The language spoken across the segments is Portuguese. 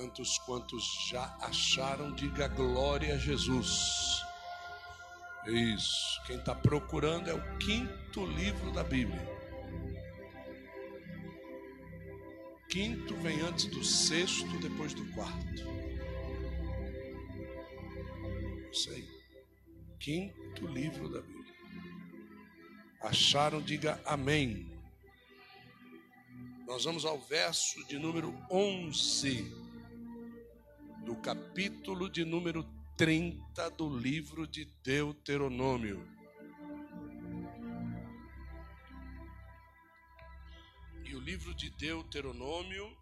Tantos quantos já acharam, diga glória a Jesus. Isso. Quem está procurando é o quinto livro da Bíblia. Quinto vem antes do sexto, depois do quarto. Isso aí. Quinto livro da Bíblia. Acharam, diga amém. Nós vamos ao verso de número 11 do capítulo de número 30 do livro de Deuteronômio. E o livro de Deuteronômio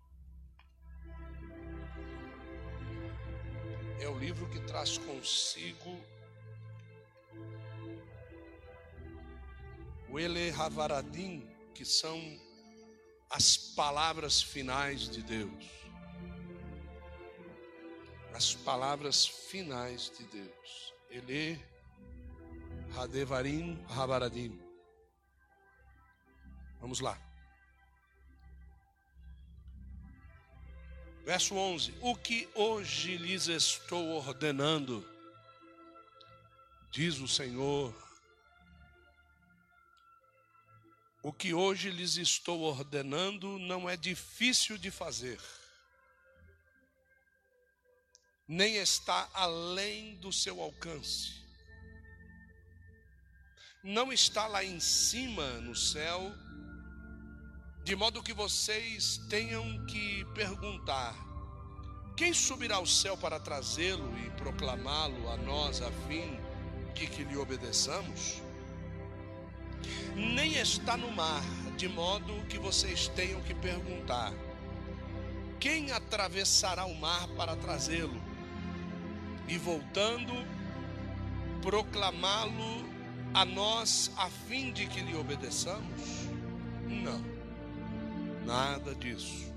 é o livro que traz consigo o Ele Havaradim, que são as palavras finais de Deus as palavras finais de Deus. Ele Hadevarim Habaradim. Vamos lá. Verso 11: O que hoje lhes estou ordenando, diz o Senhor, o que hoje lhes estou ordenando não é difícil de fazer nem está além do seu alcance. Não está lá em cima no céu, de modo que vocês tenham que perguntar: quem subirá ao céu para trazê-lo e proclamá-lo a nós a fim de que lhe obedeçamos? Nem está no mar, de modo que vocês tenham que perguntar: quem atravessará o mar para trazê-lo? E voltando, proclamá-lo a nós a fim de que lhe obedeçamos? Não, nada disso.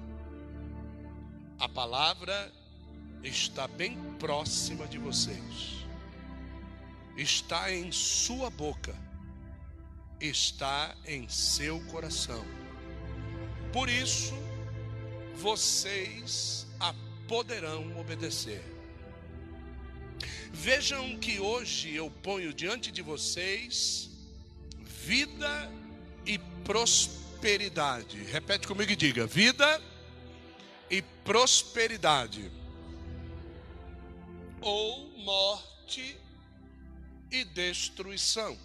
A palavra está bem próxima de vocês, está em sua boca, está em seu coração. Por isso, vocês a poderão obedecer. Vejam que hoje eu ponho diante de vocês vida e prosperidade. Repete comigo e diga: vida e prosperidade. Ou morte e destruição.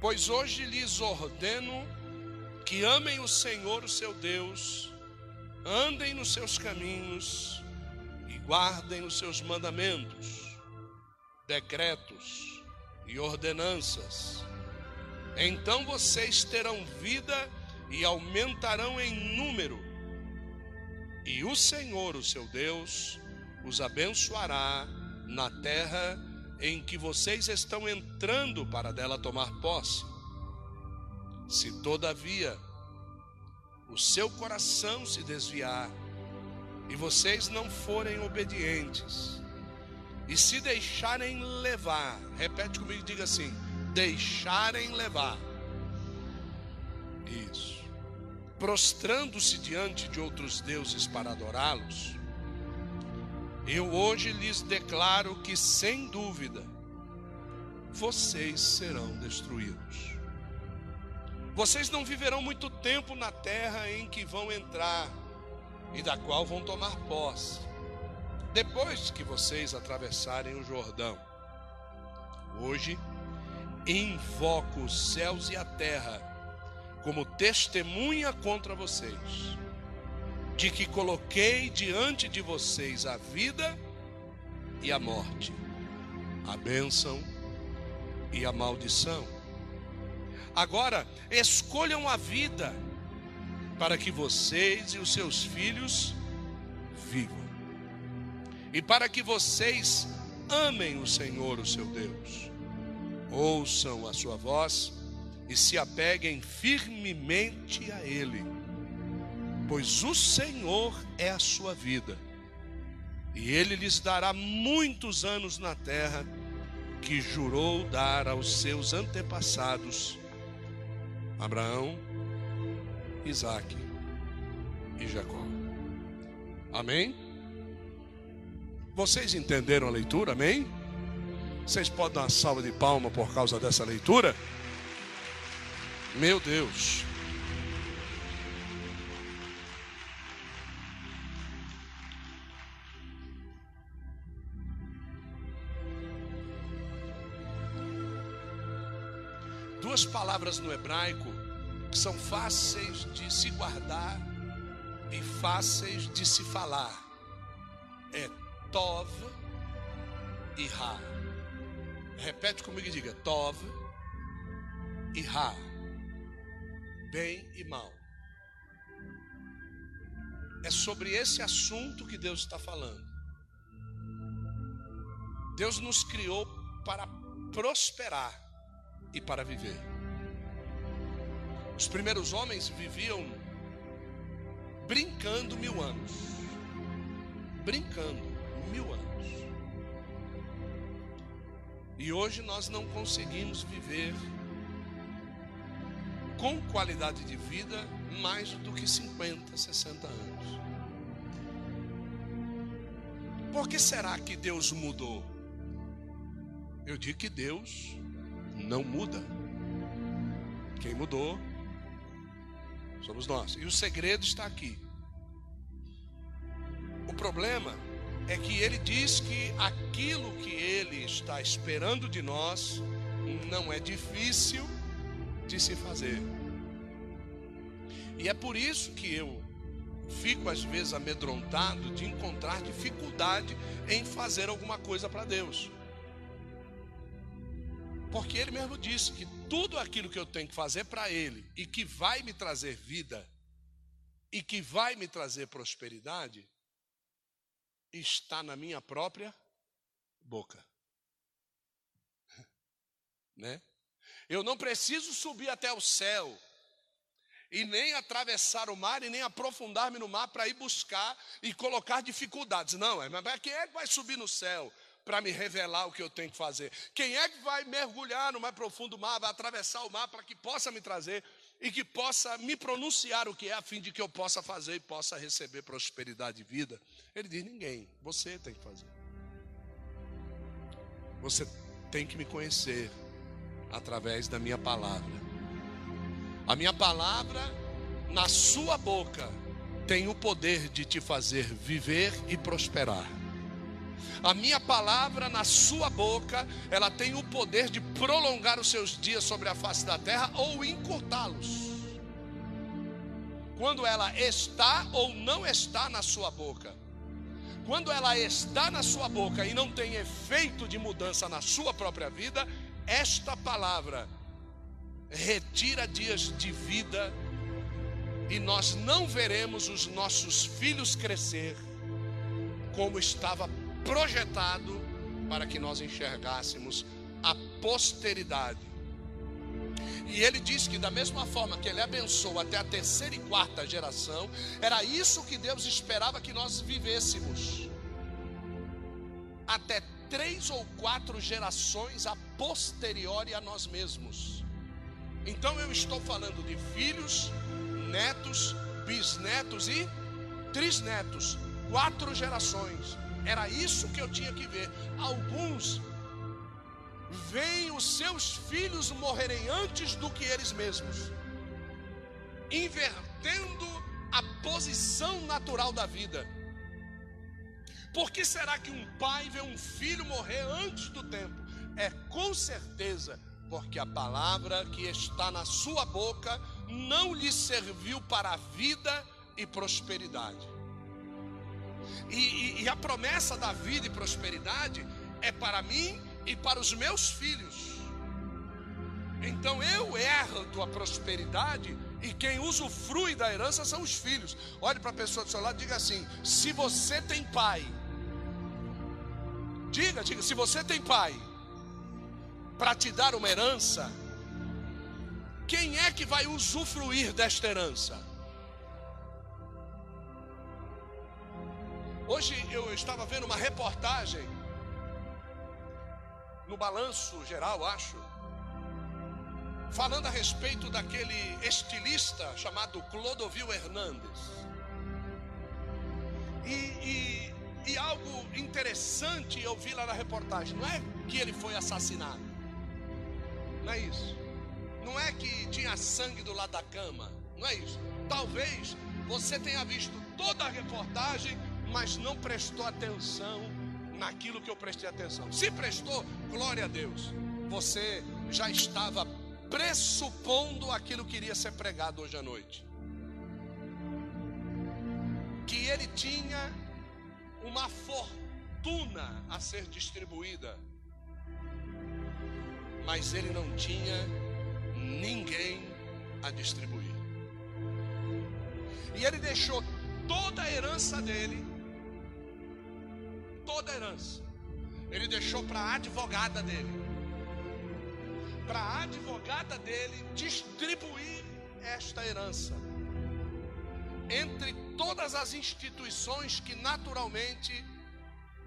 Pois hoje lhes ordeno que amem o Senhor, o seu Deus, andem nos seus caminhos guardem os seus mandamentos, decretos e ordenanças. Então vocês terão vida e aumentarão em número, e o Senhor, o seu Deus, os abençoará na terra em que vocês estão entrando para dela tomar posse. Se todavia o seu coração se desviar, e vocês não forem obedientes, e se deixarem levar, repete comigo, diga assim: deixarem levar. Isso. Prostrando-se diante de outros deuses para adorá-los, eu hoje lhes declaro que, sem dúvida, vocês serão destruídos. Vocês não viverão muito tempo na terra em que vão entrar e da qual vão tomar posse, depois que vocês atravessarem o Jordão. Hoje, invoco os céus e a terra como testemunha contra vocês, de que coloquei diante de vocês a vida e a morte, a bênção e a maldição. Agora, escolham a vida para que vocês e os seus filhos vivam. E para que vocês amem o Senhor, o seu Deus. Ouçam a sua voz e se apeguem firmemente a Ele, pois o Senhor é a sua vida, e Ele lhes dará muitos anos na terra que jurou dar aos seus antepassados, Abraão, Isaac e Jacó. Amém? Vocês entenderam a leitura? Amém? Vocês podem dar uma salva de palma por causa dessa leitura? Meu Deus. Duas palavras no hebraico que são fáceis de se guardar e fáceis de se falar. É Tov e Ra. Repete comigo e diga: Tov e Ra. Bem e mal. É sobre esse assunto que Deus está falando. Deus nos criou para prosperar e para viver. Os primeiros homens viviam brincando mil anos. Brincando mil anos. E hoje nós não conseguimos viver com qualidade de vida mais do que 50, 60 anos. Por que será que Deus mudou? Eu digo que Deus não muda. Quem mudou somos nós. E o segredo está aqui. O problema é que ele diz que aquilo que ele está esperando de nós não é difícil de se fazer. E é por isso que eu fico às vezes amedrontado de encontrar dificuldade em fazer alguma coisa para Deus. Porque ele mesmo disse que tudo aquilo que eu tenho que fazer para ele e que vai me trazer vida e que vai me trazer prosperidade está na minha própria boca. Né? Eu não preciso subir até o céu e nem atravessar o mar e nem aprofundar-me no mar para ir buscar e colocar dificuldades. Não, é, mas quem é que vai subir no céu? Para me revelar o que eu tenho que fazer? Quem é que vai mergulhar no mais profundo mar, vai atravessar o mar para que possa me trazer e que possa me pronunciar o que é, a fim de que eu possa fazer e possa receber prosperidade e vida? Ele diz: ninguém, você tem que fazer. Você tem que me conhecer através da minha palavra. A minha palavra, na sua boca, tem o poder de te fazer viver e prosperar. A minha palavra na sua boca, ela tem o poder de prolongar os seus dias sobre a face da terra ou encurtá-los. Quando ela está ou não está na sua boca. Quando ela está na sua boca e não tem efeito de mudança na sua própria vida, esta palavra retira dias de vida e nós não veremos os nossos filhos crescer como estava projetado para que nós enxergássemos a posteridade. E ele diz que, da mesma forma que ele abençoou até a terceira e quarta geração, era isso que Deus esperava que nós vivêssemos. Até três ou quatro gerações a posteriori a nós mesmos. Então eu estou falando de filhos, netos, bisnetos e trisnetos, quatro gerações. Era isso que eu tinha que ver. Alguns veem os seus filhos morrerem antes do que eles mesmos, invertendo a posição natural da vida. Por que será que um pai vê um filho morrer antes do tempo? É com certeza porque a palavra que está na sua boca não lhe serviu para a vida e prosperidade. E, e, e a promessa da vida e prosperidade é para mim e para os meus filhos. Então eu herdo a prosperidade e quem usufrui da herança são os filhos. Olhe para a pessoa do seu lado e diga assim: se você tem pai, diga, diga, se você tem pai para te dar uma herança, quem é que vai usufruir desta herança? Hoje eu estava vendo uma reportagem no balanço geral, acho, falando a respeito daquele estilista chamado Clodovil Hernandes. E, e, e algo interessante eu vi lá na reportagem: não é que ele foi assassinado, não é isso. Não é que tinha sangue do lado da cama, não é isso. Talvez você tenha visto toda a reportagem, mas não prestou atenção naquilo que eu prestei atenção. Se prestou, glória a Deus. Você já estava pressupondo aquilo que iria ser pregado hoje à noite. Que ele tinha uma fortuna a ser distribuída, mas ele não tinha ninguém a distribuir. E ele deixou toda a herança dele, toda a herança, ele deixou para a advogada dele. Para a advogada dele distribuir esta herança entre todas as instituições que naturalmente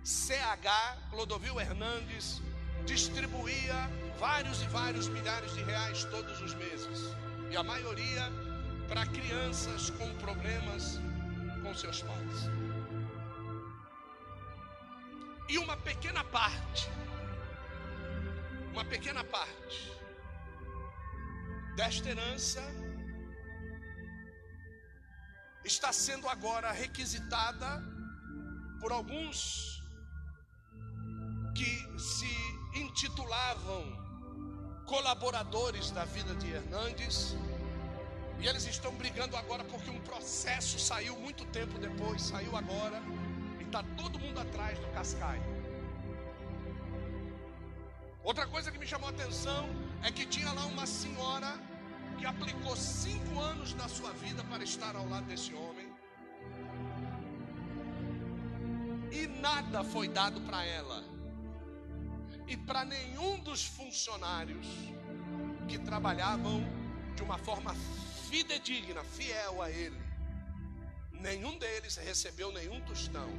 CH Clodovil Hernandes distribuía vários e vários milhares de reais todos os meses, e a maioria para crianças com problemas com seus pais. E uma pequena parte uma pequena parte desta herança está sendo agora requisitada por alguns que se intitulavam colaboradores da vida de Hernandes. E eles estão brigando agora porque um processo saiu muito tempo depois, saiu agora, está todo mundo atrás do Cascaio. Outra coisa que me chamou a atenção é que tinha lá uma senhora que aplicou cinco anos da sua vida para estar ao lado desse homem. E nada foi dado para ela. E para nenhum dos funcionários que trabalhavam de uma forma fidedigna, fiel a ele. Nenhum deles recebeu nenhum tostão.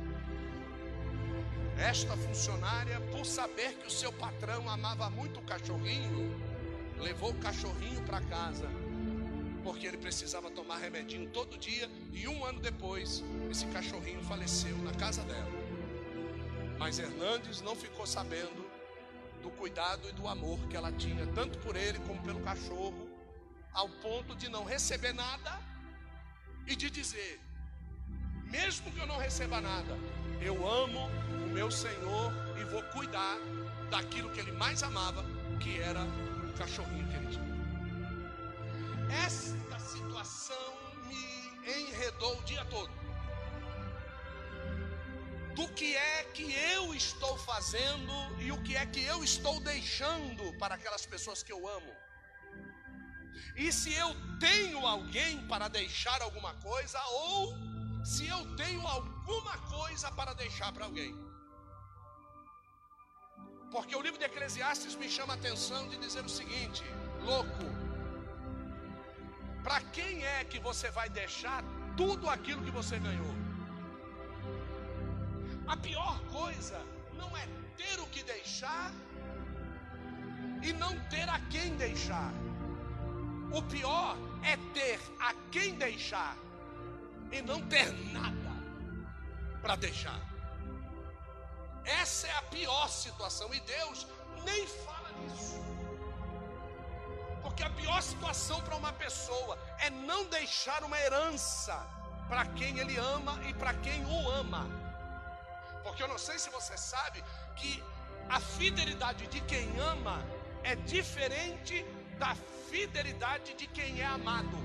Esta funcionária, por saber que o seu patrão amava muito o cachorrinho, levou o cachorrinho para casa, porque ele precisava tomar remedinho todo dia, e um ano depois, esse cachorrinho faleceu na casa dela. Mas Hernandes não ficou sabendo do cuidado e do amor que ela tinha, tanto por ele como pelo cachorro, ao ponto de não receber nada e de dizer: mesmo que eu não receba nada, eu amo meu Senhor e vou cuidar daquilo que ele mais amava, que era o cachorrinho que ele tinha. Esta situação me enredou o dia todo. Do que é que eu estou fazendo e o que é que eu estou deixando para aquelas pessoas que eu amo. E se eu tenho alguém para deixar alguma coisa, ou se eu tenho alguma coisa para deixar para alguém. Porque o livro de Eclesiastes me chama a atenção de dizer o seguinte: louco, para quem é que você vai deixar tudo aquilo que você ganhou? A pior coisa não é ter o que deixar e não ter a quem deixar. O pior é ter a quem deixar e não ter nada para deixar. Essa é a pior situação e Deus nem fala nisso. Porque a pior situação para uma pessoa é não deixar uma herança para quem ele ama e para quem o ama. Porque eu não sei se você sabe que a fidelidade de quem ama é diferente da fidelidade de quem é amado.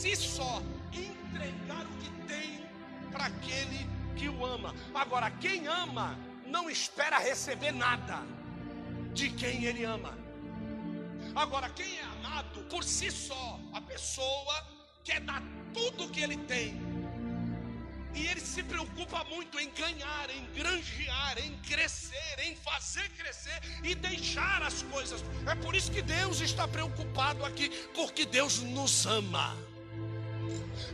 Si só entregar o que tem para aquele que o ama. Agora, quem ama não espera receber nada de quem ele ama. Agora, quem é amado por si só, a pessoa quer dar tudo o que ele tem e ele se preocupa muito em ganhar, em granjear, em crescer, em fazer crescer e deixar as coisas. É por isso que Deus está preocupado aqui, porque Deus nos ama.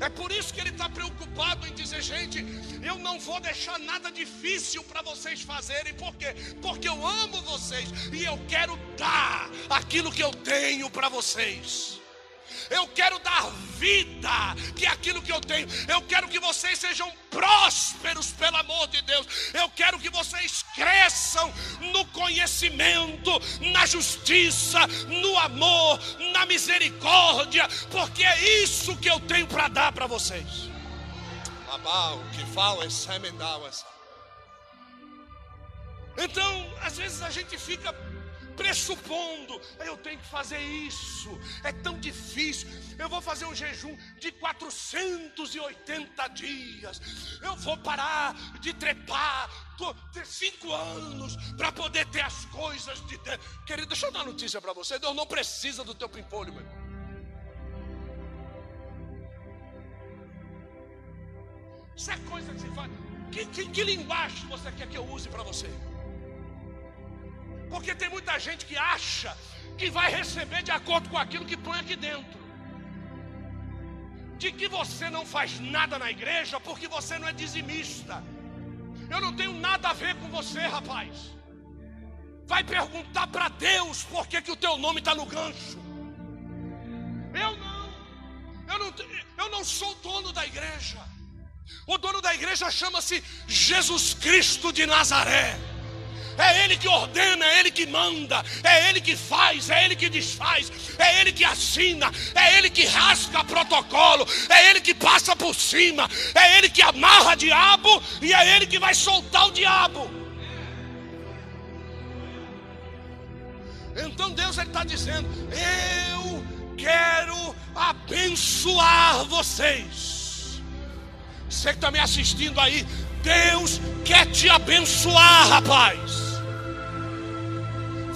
É por isso que ele está preocupado em dizer, gente, eu não vou deixar nada difícil para vocês fazerem, por quê? Porque eu amo vocês e eu quero dar aquilo que eu tenho para vocês. Eu quero dar vida, que é aquilo que eu tenho. Eu quero que vocês sejam prósperos, pelo amor de Deus. Eu quero que vocês cresçam no conhecimento, na justiça, no amor, na misericórdia, porque é isso que eu tenho para dar para vocês. Abau, que fala é Então, às vezes a gente fica pressupondo, eu tenho que fazer isso, é tão difícil. Eu vou fazer um jejum de 480 dias, eu vou parar de trepar, ter cinco anos para poder ter as coisas de Deus. Querido, deixa eu dar notícia para você: Deus não precisa do teu pimpolho, meu irmão. Isso é coisa que se faz. Que, que, que linguagem você quer que eu use para você? Porque tem muita gente que acha que vai receber de acordo com aquilo que põe aqui dentro. De que você não faz nada na igreja porque você não é dizimista. Eu não tenho nada a ver com você, rapaz. Vai perguntar para Deus por que, que o teu nome está no gancho. Eu não. Eu não, eu não sou dono da igreja. O dono da igreja chama-se Jesus Cristo de Nazaré. É Ele que ordena, é Ele que manda, é Ele que faz, é Ele que desfaz, é Ele que assina, é Ele que rasga protocolo, é Ele que passa por cima, é Ele que amarra diabo e é Ele que vai soltar o diabo. Então Deus está dizendo: Eu quero abençoar vocês. Você que está me assistindo aí, Deus quer te abençoar, rapaz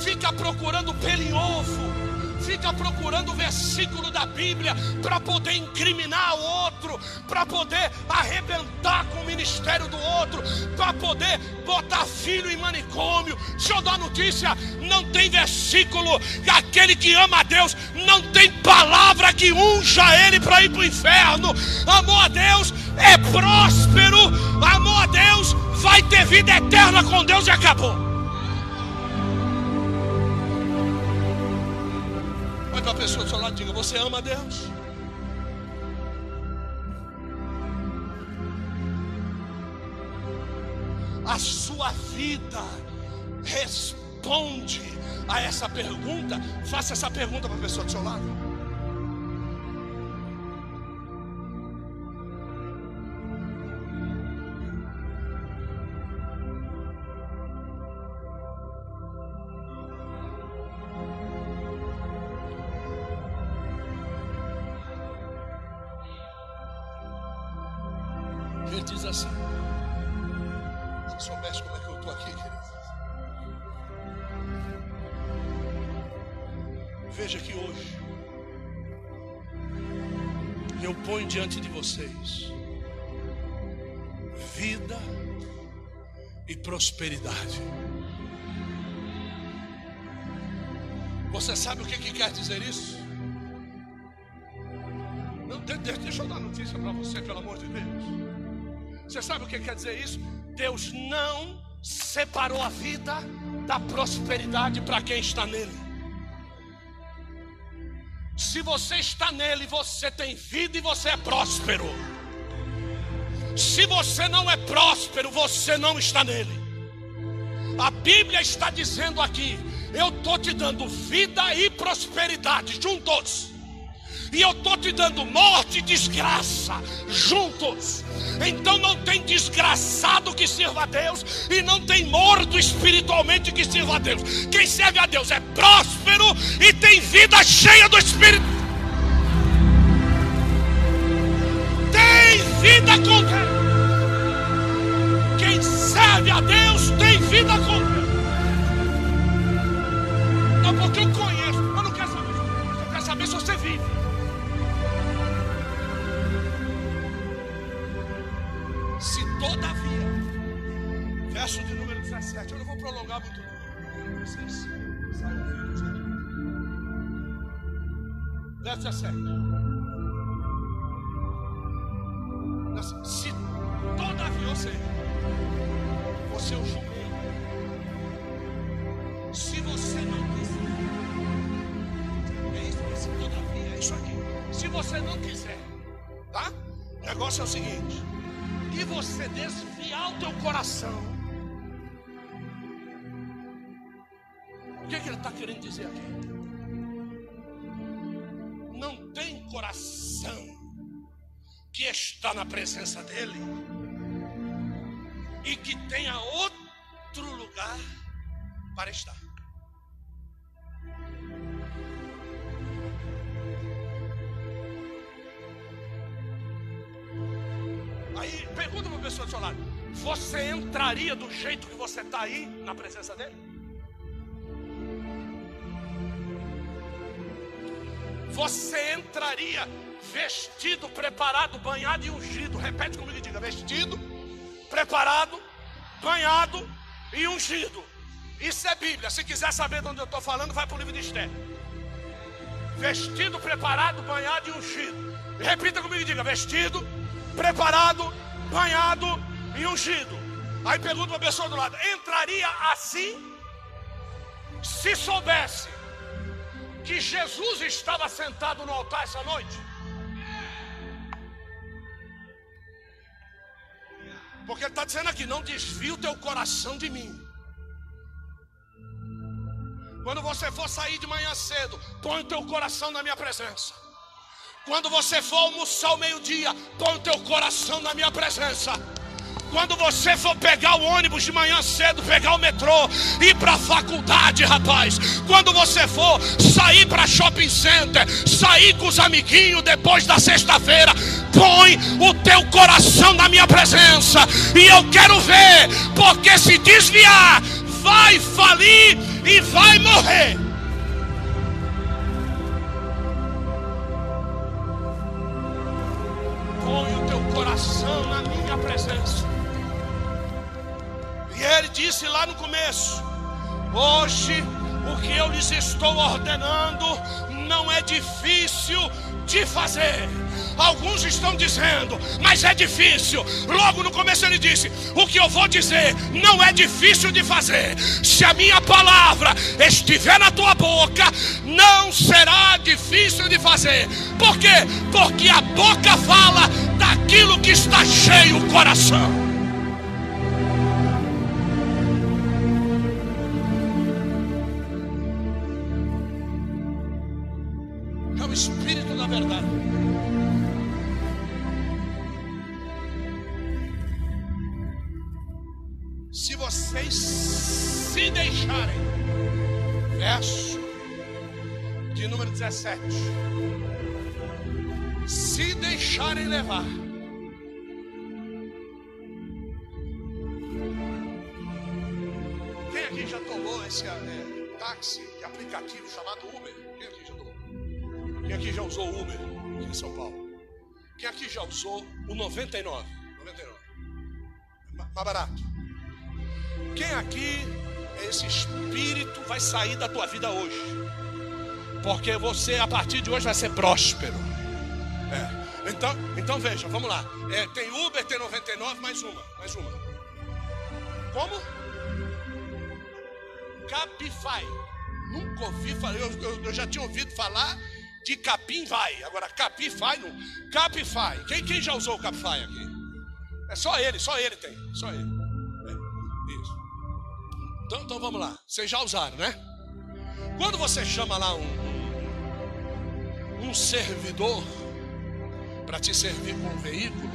fica procurando pelo em ovo, fica procurando versículo da Bíblia para poder incriminar o outro, para poder arrebentar com o ministério do outro, para poder botar filho em manicômio. Deixa eu dar notícia: não tem versículo, aquele que ama a Deus, não tem palavra que unja ele para ir para o inferno. Amor a Deus é próspero, amor a Deus vai ter vida eterna com Deus e acabou. Olhe para a pessoa do seu lado diga: Você ama Deus? A sua vida responde a essa pergunta. Faça essa pergunta para a pessoa do seu lado. Diante de vocês vida e prosperidade. Você sabe o que, que quer dizer isso? Não, deixa eu dar notícia para você, pelo amor de Deus. Você sabe o que quer dizer isso? Deus não separou a vida da prosperidade para quem está nele. Se você está nele, você tem vida e você é próspero. Se você não é próspero, você não está nele. A Bíblia está dizendo aqui: eu estou te dando vida e prosperidade juntos e eu estou te dando morte e desgraça juntos. Então não tem desgraçado que sirva a Deus e não tem morto espiritualmente que sirva a Deus. Quem serve a Deus é próspero e tem vida cheia do Espírito. Tem vida com Deus. Verso 17. Se todavia, seja, você é o. Se você não quiser, é isso, esse todavia, é isso aqui. você não quiser, tá? O negócio é o seguinte: que você desviar o teu coração. O que, é que ele está querendo dizer aqui? Coração que está na presença dele e que tenha outro lugar para estar. Aí pergunta para a pessoa do seu lado: Você entraria do jeito que você está aí na presença dele? Você entraria vestido, preparado, banhado e ungido. Repete comigo e diga: vestido, preparado, banhado e ungido. Isso é Bíblia. Se quiser saber de onde eu estou falando, vai para o livro de Esther. Vestido, preparado, banhado e ungido. Repita comigo e diga: vestido, preparado, banhado e ungido. Aí pergunta para a pessoa do lado: entraria assim? Se soubesse que Jesus estava sentado no altar essa noite? Porque ele está dizendo aqui: não desvie o teu coração de mim. Quando você for sair de manhã cedo, põe o teu coração na minha presença. Quando você for almoçar ao meio-dia, põe o teu coração na minha presença. Quando você for pegar o ônibus de manhã cedo, pegar o metrô, ir para a faculdade, rapaz. Quando você for sair para shopping center, sair com os amiguinhos depois da sexta-feira, põe o teu coração na minha presença. E eu quero ver, porque se desviar, vai falir e vai morrer. põe o teu coração na minha presença. E ele disse lá no começo: Hoje o que eu lhes estou ordenando não é difícil de fazer. Alguns estão dizendo, mas é difícil. Logo no começo ele disse: O que eu vou dizer não é difícil de fazer. Se a minha palavra estiver na tua boca, não será difícil de fazer. Por quê? Porque a boca fala daquilo que está cheio o coração. 17. Se deixarem levar, quem aqui já tomou esse é, táxi, aplicativo chamado Uber? Quem aqui já tomou? Quem aqui já usou o Uber aqui em São Paulo? Quem aqui já usou o 99? 99. Mais barato. Quem aqui esse espírito vai sair da tua vida hoje. Porque você, a partir de hoje, vai ser próspero. É. Então, então veja, vamos lá. É, tem Uber, tem 99, mais uma. Mais uma. Como? Capify. Nunca ouvi falar. Eu, eu, eu, já tinha ouvido falar de Capim vai. Agora, Capify não. Capify. Quem, quem já usou o Capify aqui? É só ele, só ele tem. Só ele. Então, então vamos lá. Vocês já usaram, né? Quando você chama lá um, um servidor para te servir com um veículo,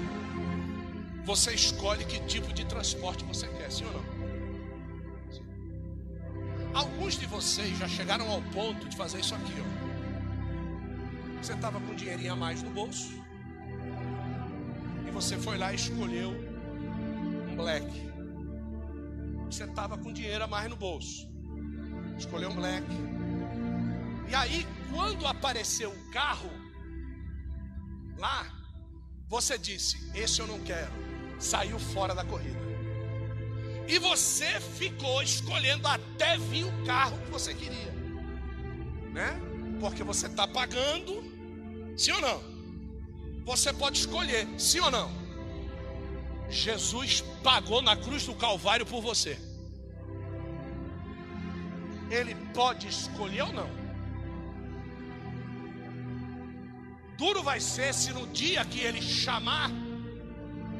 você escolhe que tipo de transporte você quer, sim ou não? Alguns de vocês já chegaram ao ponto de fazer isso aqui, ó. Você estava com dinheirinho a mais no bolso e você foi lá e escolheu um black você estava com dinheiro a mais no bolso. Escolheu um black. E aí, quando apareceu o carro lá, você disse: Esse eu não quero. Saiu fora da corrida. E você ficou escolhendo até vir o carro que você queria, né? Porque você está pagando, sim ou não? Você pode escolher, sim ou não? Jesus pagou na cruz do Calvário por você. Ele pode escolher ou não? Duro vai ser se no dia que ele chamar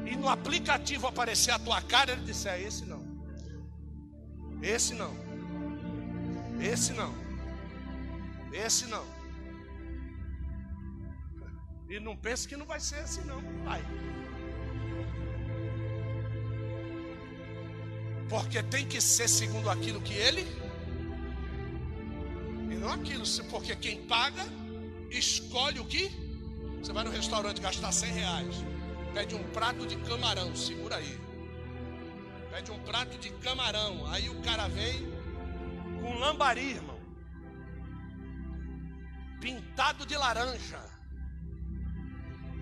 e no aplicativo aparecer a tua cara, ele disser: Esse não, esse não, esse não, esse não. E não pense que não vai ser assim, não, vai. Porque tem que ser segundo aquilo que ele. E não aquilo, porque quem paga escolhe o que? Você vai no restaurante gastar 100 reais. Pede um prato de camarão, segura aí. Pede um prato de camarão. Aí o cara vem com lambari, irmão. Pintado de laranja.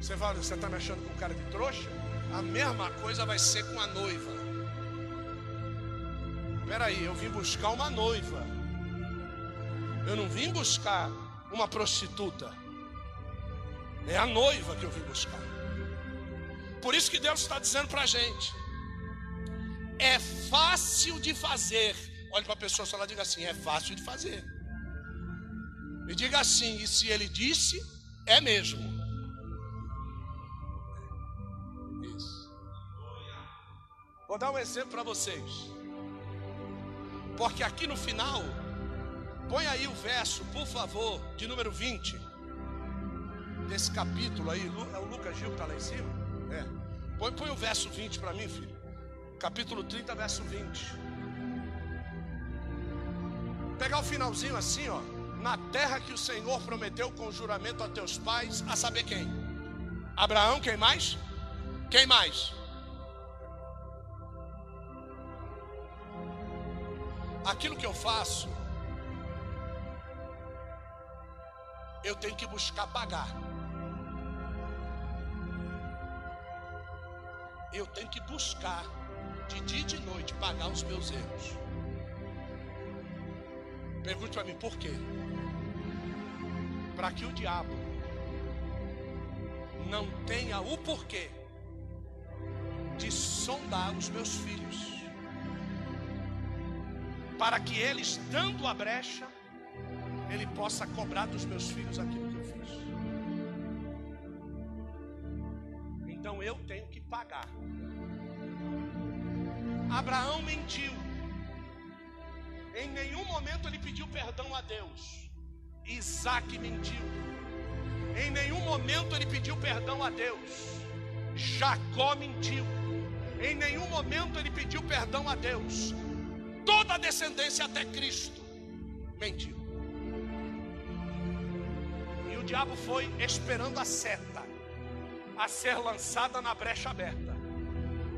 Você vai, você está me achando com cara de trouxa? A mesma coisa vai ser com a noiva. Espera aí, eu vim buscar uma noiva. Eu não vim buscar uma prostituta. É a noiva que eu vim buscar. Por isso que Deus está dizendo para a gente: é fácil de fazer. Olha para a pessoa só lá diga assim: é fácil de fazer. E diga assim: e se ele disse, é mesmo. Vou dar um exemplo para vocês. Porque aqui no final, põe aí o verso, por favor, de número 20 desse capítulo aí. É o Lucas Gil que está lá em cima? É. Põe, põe o verso 20 para mim, filho. Capítulo 30, verso 20. Pegar o finalzinho assim, ó. Na terra que o Senhor prometeu com juramento a teus pais, a saber quem? Abraão, quem mais? Quem mais? Aquilo que eu faço, eu tenho que buscar pagar. Tenho que buscar de dia e de noite pagar os meus erros. Pergunte para mim por quê? Para que o diabo não tenha o porquê de sondar os meus filhos. Para que eles, dando a brecha, ele possa cobrar dos meus filhos aquilo mentiu. Em nenhum momento ele pediu perdão a Deus. Isaac mentiu. Em nenhum momento ele pediu perdão a Deus. Jacó mentiu. Em nenhum momento ele pediu perdão a Deus. Toda a descendência até Cristo mentiu. E o diabo foi esperando a seta a ser lançada na brecha aberta.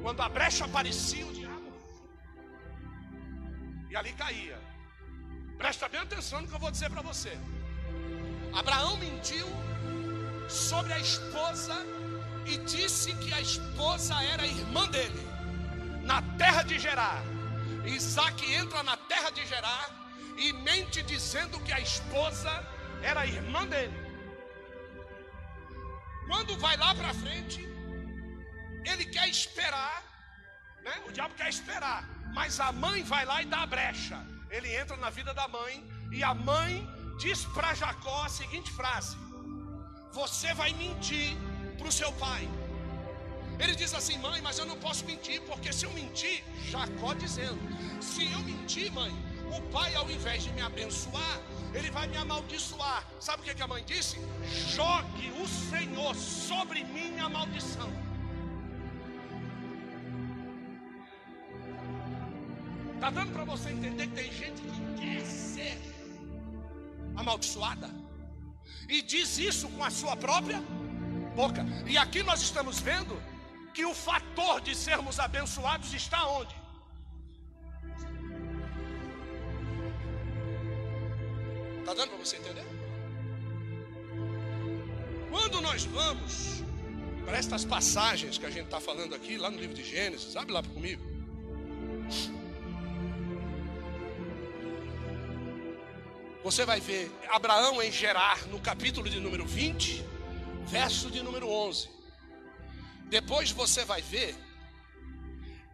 Quando a brecha aparecia, o diabo. Ali caía. Presta bem atenção no que eu vou dizer para você. Abraão mentiu sobre a esposa e disse que a esposa era irmã dele, na terra de Gerar. Isaac entra na terra de Gerar e mente dizendo que a esposa era irmã dele. Quando vai lá para frente, ele quer esperar, né? O diabo quer esperar, mas a mãe vai lá e dá a brecha. Ele entra na vida da mãe e a mãe diz para Jacó a seguinte frase: Você vai mentir para o seu pai. Ele diz assim, mãe, mas eu não posso mentir, porque se eu mentir, Jacó dizendo, se eu mentir, mãe, o pai, ao invés de me abençoar, ele vai me amaldiçoar. Sabe o que a mãe disse? Jogue o Senhor sobre mim a maldição. Está dando para você entender que tem gente que quer ser amaldiçoada e diz isso com a sua própria boca. E aqui nós estamos vendo que o fator de sermos abençoados está onde? Está dando para você entender? Quando nós vamos para estas passagens que a gente está falando aqui, lá no livro de Gênesis, abre lá comigo. Você vai ver Abraão em Gerar, no capítulo de número 20, verso de número 11. Depois você vai ver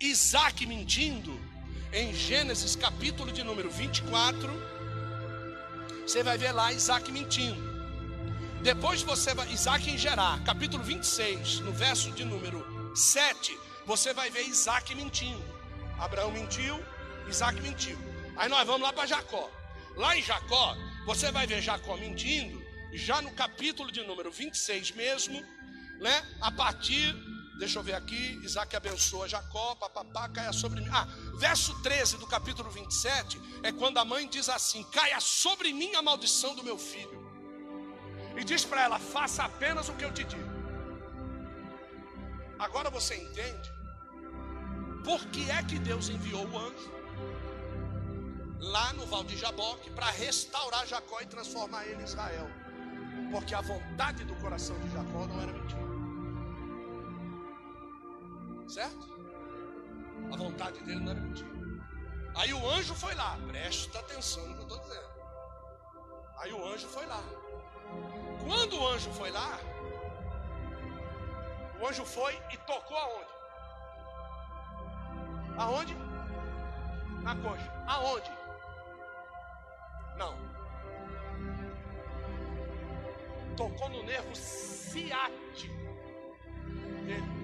Isaac mentindo em Gênesis, capítulo de número 24 você vai ver lá Isaac mentindo. Depois você vai, Isaac em Gerar, capítulo 26, no verso de número 7, você vai ver Isaac mentindo. Abraão mentiu, Isaac mentiu. Aí nós vamos lá para Jacó. Lá em Jacó, você vai ver Jacó mentindo, já no capítulo de número 26 mesmo, né? A partir, deixa eu ver aqui, Isaac abençoa Jacó, papapá, caia sobre mim. Ah, verso 13 do capítulo 27 é quando a mãe diz assim: caia sobre mim a maldição do meu filho. E diz para ela: faça apenas o que eu te digo. Agora você entende por que é que Deus enviou o anjo lá no Val de Jaboque para restaurar Jacó e transformar ele em Israel. Porque a vontade do coração de Jacó não era mentira. Certo? A vontade dele não era mentira. Aí o anjo foi lá, presta atenção no que eu estou dizendo. Aí o anjo foi lá. Quando o anjo foi lá, o anjo foi e tocou aonde? Aonde? Na coxa. Aonde? Não. Tocou no nervo ciático dele.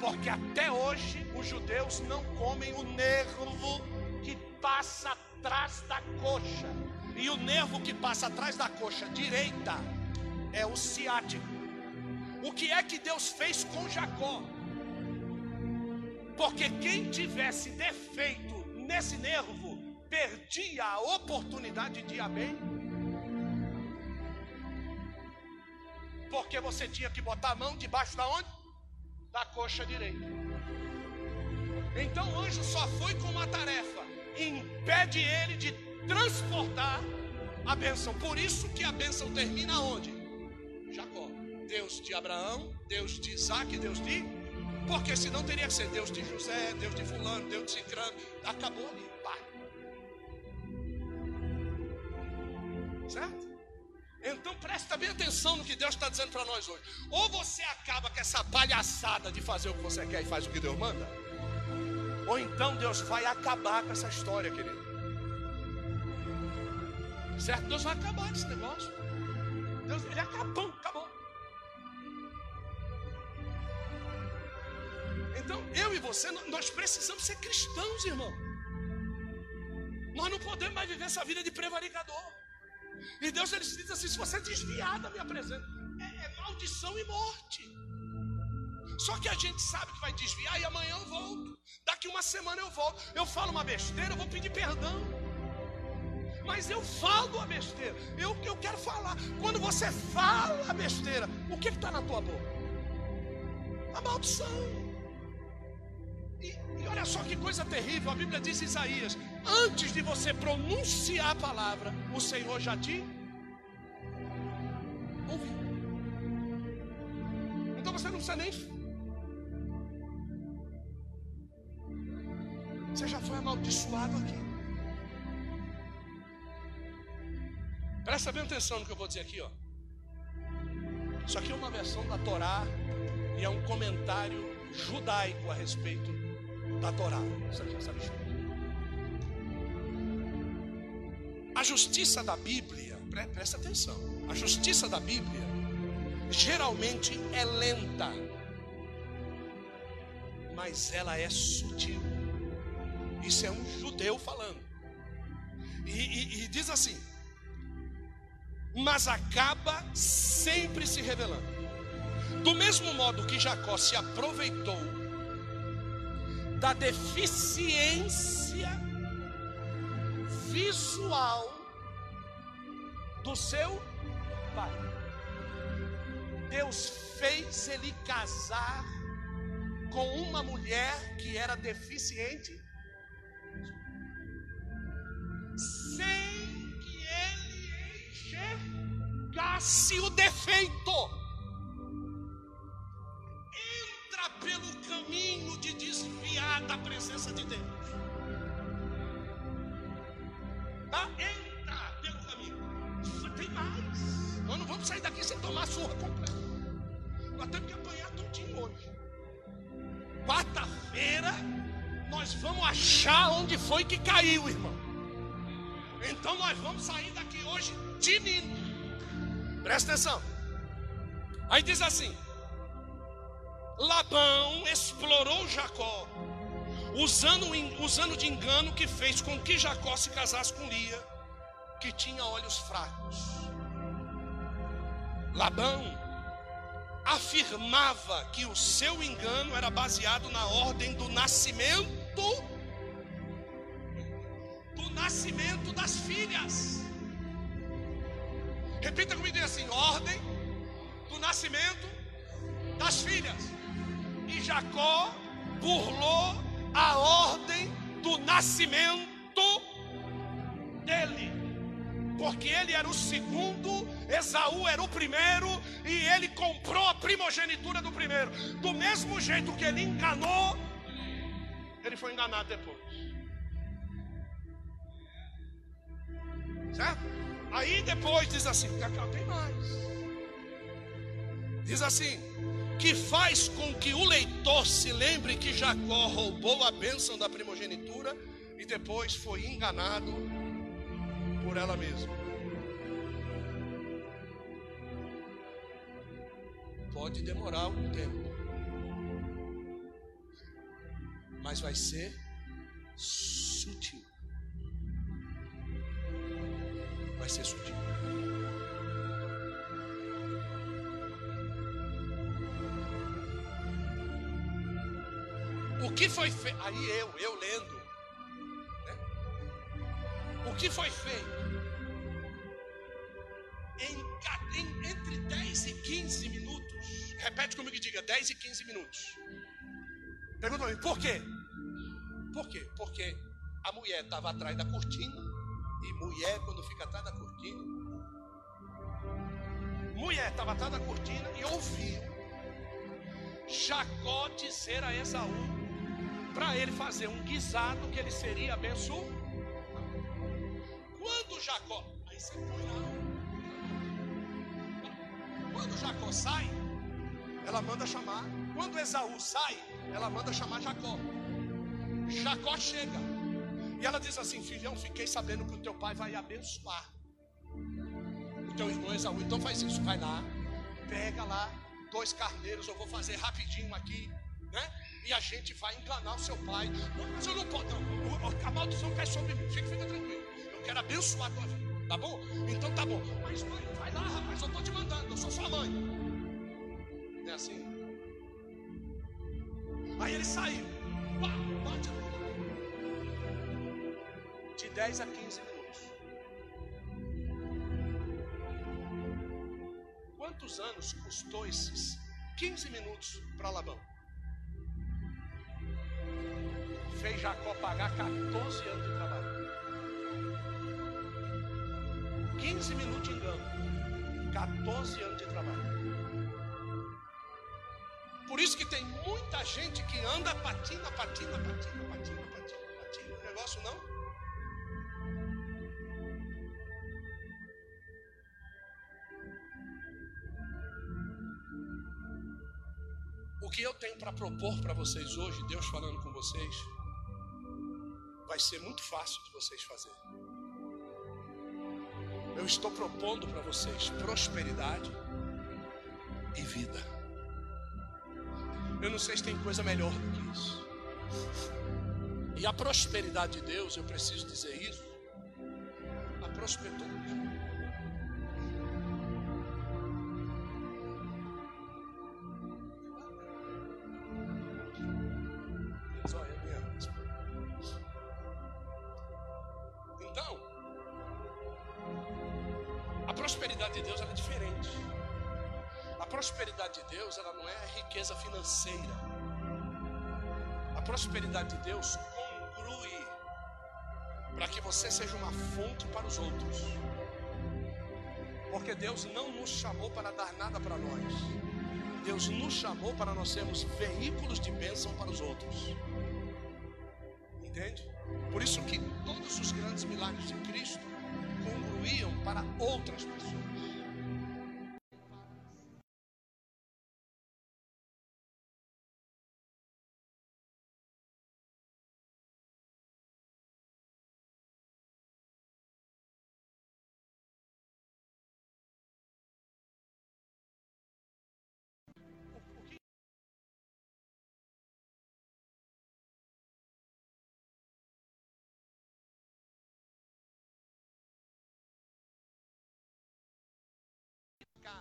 Porque até hoje os judeus não comem o nervo que passa atrás da coxa. E o nervo que passa atrás da coxa direita é o ciático. O que é que Deus fez com Jacó? Porque quem tivesse defeito nesse nervo perdia a oportunidade de ir bem. Porque você tinha que botar a mão debaixo da onde? Da coxa direita. Então o anjo só foi com uma tarefa: impede ele de transportar a bênção. Por isso que a bênção termina onde? Jacó. Deus de Abraão, Deus de Isaac, Deus de. Porque senão teria que ser Deus de José, Deus de Fulano, Deus de Cicrano. Acabou ali. Pá. Certo? Então presta bem atenção no que Deus está dizendo para nós hoje. Ou você acaba com essa palhaçada de fazer o que você quer e faz o que Deus manda. Ou então Deus vai acabar com essa história, querido. Certo? Deus vai acabar com esse negócio. Deus, ele acabou, acabou. Então, eu e você, nós precisamos ser cristãos, irmão. Nós não podemos mais viver essa vida de prevaricador. E Deus ele diz assim: se você desviar da minha presença, é, é maldição e morte. Só que a gente sabe que vai desviar e amanhã eu volto. Daqui uma semana eu volto. Eu falo uma besteira, eu vou pedir perdão. Mas eu falo a besteira. Eu, eu quero falar. Quando você fala a besteira, o que está na tua boca? A maldição. E, olha só que coisa terrível. A Bíblia diz em Isaías: antes de você pronunciar a palavra, o Senhor já te ouviu. Então você não precisa nem Você já foi amaldiçoado aqui. Presta bem atenção no que eu vou dizer aqui, ó. Isso aqui é uma versão da Torá e é um comentário judaico a respeito da Torá. A justiça da Bíblia, presta atenção. A justiça da Bíblia geralmente é lenta, mas ela é sutil. Isso é um judeu falando. E, e, e diz assim: mas acaba sempre se revelando. Do mesmo modo que Jacó se aproveitou da deficiência visual do seu pai, Deus fez ele casar com uma mulher que era deficiente sem que ele enxergasse o defeito. Pelo caminho de desviar da presença de Deus. Tá? Entra pelo caminho. Tem mais. Nós não vamos sair daqui sem tomar surra completa. Nós temos que apanhar tudinho hoje. Quarta-feira, nós vamos achar onde foi que caiu, irmão. Então nós vamos sair daqui hoje tinindo. Presta atenção. Aí diz assim: Labão explorou Jacó, usando, usando de engano que fez com que Jacó se casasse com Lia, que tinha olhos fracos. Labão afirmava que o seu engano era baseado na ordem do nascimento do nascimento das filhas. Repita comigo assim: ordem do nascimento das filhas. E Jacó burlou a ordem do nascimento dele. Porque ele era o segundo, Esaú era o primeiro, e ele comprou a primogenitura do primeiro. Do mesmo jeito que ele enganou, ele foi enganado depois. Certo? Aí depois diz assim: tem mais. Diz assim: que faz com que o leitor se lembre que Jacó roubou a bênção da primogenitura e depois foi enganado por ela mesma. Pode demorar algum tempo, mas vai ser sutil. Vai ser sutil. O que foi feito? Aí eu, eu lendo. Né? O que foi feito? Em, em, entre 10 e 15 minutos. Repete comigo e diga: 10 e 15 minutos. Pergunta para mim, por quê? Por quê? Porque a mulher estava atrás da cortina. E mulher, quando fica atrás da cortina. Mulher estava atrás da cortina e ouviu Jacó dizer a Esaú para ele fazer um guisado que ele seria abençoado. Quando Jacó, aí você põe lá. Quando Jacó sai, ela manda chamar. Quando Esaú sai, ela manda chamar Jacó. Jacó chega. E ela diz assim: Filhão, fiquei sabendo que o teu pai vai abençoar o teu irmão Esaú. Então faz isso, vai lá, pega lá dois carneiros, eu vou fazer rapidinho aqui, né? E a gente vai enganar o seu pai. Não, mas eu não posso, não. A maldição cai sobre mim. Fica, fica tranquilo. Eu quero abençoar a tua vida. Tá bom? Então tá bom. Mas mãe, vai lá, rapaz. Eu tô te mandando. Eu sou sua mãe. Não é assim? Aí ele saiu. bate De 10 a 15 minutos. Quantos anos custou esses 15 minutos para Labão? Fez Jacó pagar 14 anos de trabalho. 15 minutos de engano. 14 anos de trabalho. Por isso que tem muita gente que anda patina, patina, patina, patina, patina, patina. O negócio não. O que eu tenho para propor para vocês hoje, Deus falando com vocês, vai ser muito fácil de vocês fazerem. Eu estou propondo para vocês prosperidade e vida. Eu não sei se tem coisa melhor do que isso. E a prosperidade de Deus, eu preciso dizer isso. A prosperidade nós sermos veículos de bênção para os outros. Entende? Por isso que todos os grandes milagres de Cristo congruíam para outras pessoas.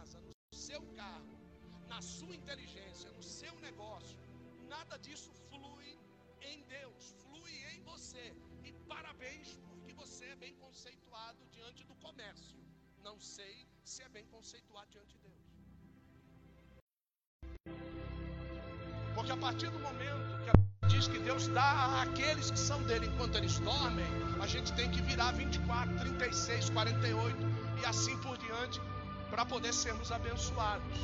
Casa, no seu carro, na sua inteligência, no seu negócio, nada disso flui em Deus, flui em você. E parabéns, porque você é bem conceituado diante do comércio. Não sei se é bem conceituado diante de Deus. Porque a partir do momento que a diz que Deus dá àqueles que são dele enquanto eles dormem, a gente tem que virar 24, 36, 48 e assim por diante para poder sermos abençoados.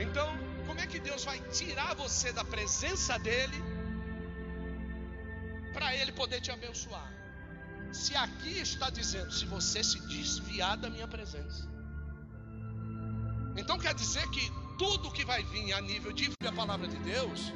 Então, como é que Deus vai tirar você da presença dele para ele poder te abençoar? Se aqui está dizendo, se você se desviar da minha presença. Então quer dizer que tudo que vai vir a nível de a palavra de Deus